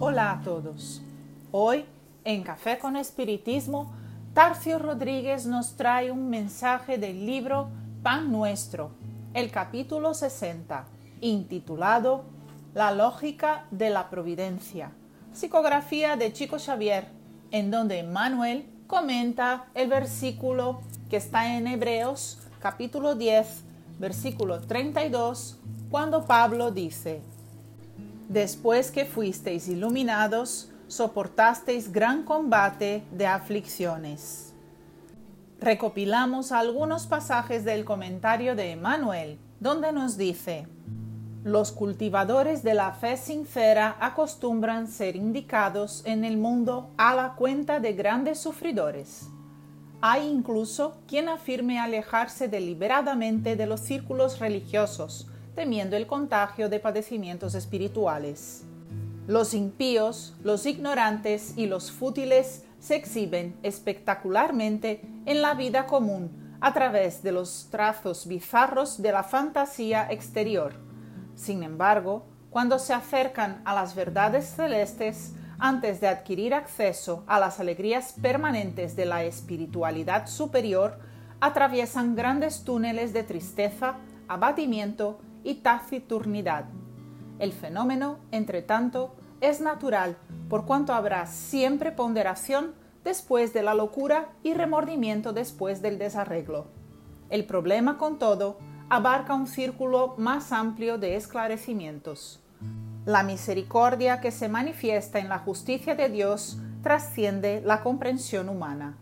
Hola a todos. Hoy, en Café con Espiritismo, Tarcio Rodríguez nos trae un mensaje del libro Pan Nuestro, el capítulo 60, intitulado La lógica de la providencia, psicografía de Chico Xavier, en donde Manuel comenta el versículo que está en Hebreos capítulo 10, versículo 32, cuando Pablo dice, Después que fuisteis iluminados, soportasteis gran combate de aflicciones. Recopilamos algunos pasajes del comentario de Emmanuel, donde nos dice, los cultivadores de la fe sincera acostumbran ser indicados en el mundo a la cuenta de grandes sufridores. Hay incluso quien afirme alejarse deliberadamente de los círculos religiosos, temiendo el contagio de padecimientos espirituales. Los impíos, los ignorantes y los fútiles se exhiben espectacularmente en la vida común a través de los trazos bizarros de la fantasía exterior sin embargo, cuando se acercan a las verdades celestes, antes de adquirir acceso a las alegrías permanentes de la espiritualidad superior, atraviesan grandes túneles de tristeza, abatimiento y taciturnidad. El fenómeno, entre tanto, es natural, por cuanto habrá siempre ponderación después de la locura y remordimiento después del desarreglo. El problema, con todo, abarca un círculo más amplio de esclarecimientos. La misericordia que se manifiesta en la justicia de Dios trasciende la comprensión humana.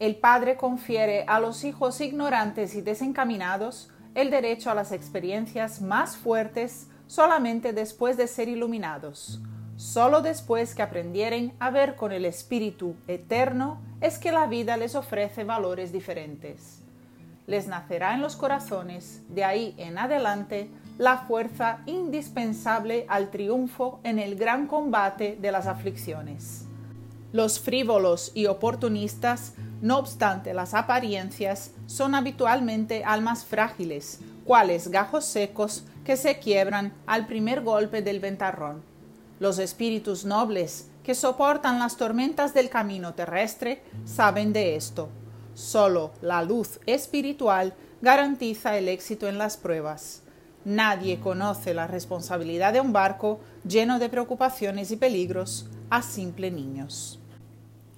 El Padre confiere a los hijos ignorantes y desencaminados el derecho a las experiencias más fuertes solamente después de ser iluminados. Solo después que aprendieren a ver con el Espíritu eterno es que la vida les ofrece valores diferentes les nacerá en los corazones, de ahí en adelante, la fuerza indispensable al triunfo en el gran combate de las aflicciones. Los frívolos y oportunistas, no obstante las apariencias, son habitualmente almas frágiles, cuales gajos secos que se quiebran al primer golpe del ventarrón. Los espíritus nobles, que soportan las tormentas del camino terrestre, saben de esto Solo la luz espiritual garantiza el éxito en las pruebas. Nadie conoce la responsabilidad de un barco lleno de preocupaciones y peligros a simple niños.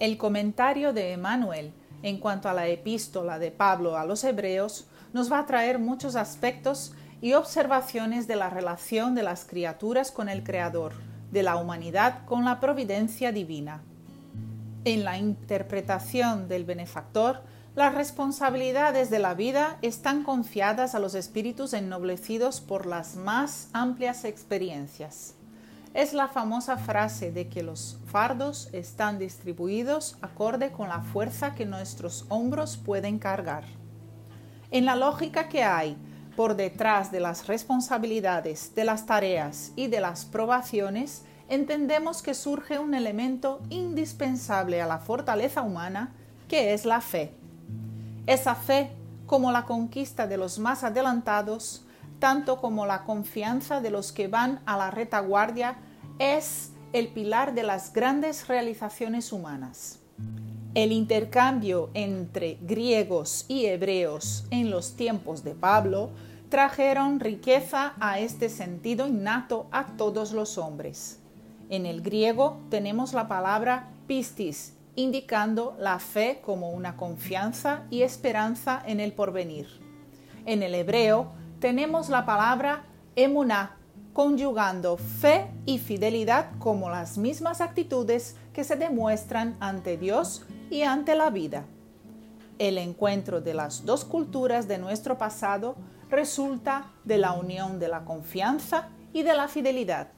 El comentario de Emmanuel en cuanto a la epístola de Pablo a los Hebreos nos va a traer muchos aspectos y observaciones de la relación de las criaturas con el Creador, de la humanidad con la providencia divina. En la interpretación del benefactor, las responsabilidades de la vida están confiadas a los espíritus ennoblecidos por las más amplias experiencias. Es la famosa frase de que los fardos están distribuidos acorde con la fuerza que nuestros hombros pueden cargar. En la lógica que hay por detrás de las responsabilidades, de las tareas y de las probaciones, entendemos que surge un elemento indispensable a la fortaleza humana, que es la fe. Esa fe, como la conquista de los más adelantados, tanto como la confianza de los que van a la retaguardia, es el pilar de las grandes realizaciones humanas. El intercambio entre griegos y hebreos en los tiempos de Pablo trajeron riqueza a este sentido innato a todos los hombres. En el griego tenemos la palabra pistis, indicando la fe como una confianza y esperanza en el porvenir. En el hebreo tenemos la palabra emuná, conjugando fe y fidelidad como las mismas actitudes que se demuestran ante Dios y ante la vida. El encuentro de las dos culturas de nuestro pasado resulta de la unión de la confianza y de la fidelidad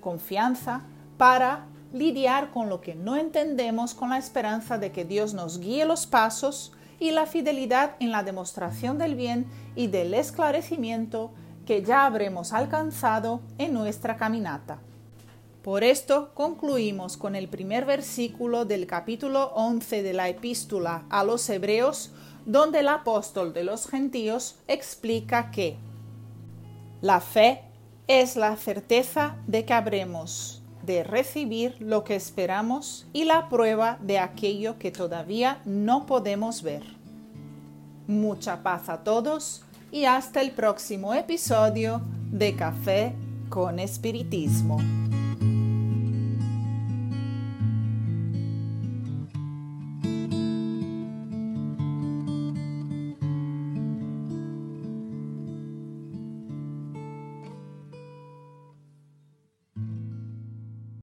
confianza para lidiar con lo que no entendemos con la esperanza de que Dios nos guíe los pasos y la fidelidad en la demostración del bien y del esclarecimiento que ya habremos alcanzado en nuestra caminata. Por esto concluimos con el primer versículo del capítulo 11 de la epístola a los Hebreos, donde el apóstol de los gentios explica que la fe es la certeza de que habremos de recibir lo que esperamos y la prueba de aquello que todavía no podemos ver. Mucha paz a todos y hasta el próximo episodio de Café con Espiritismo.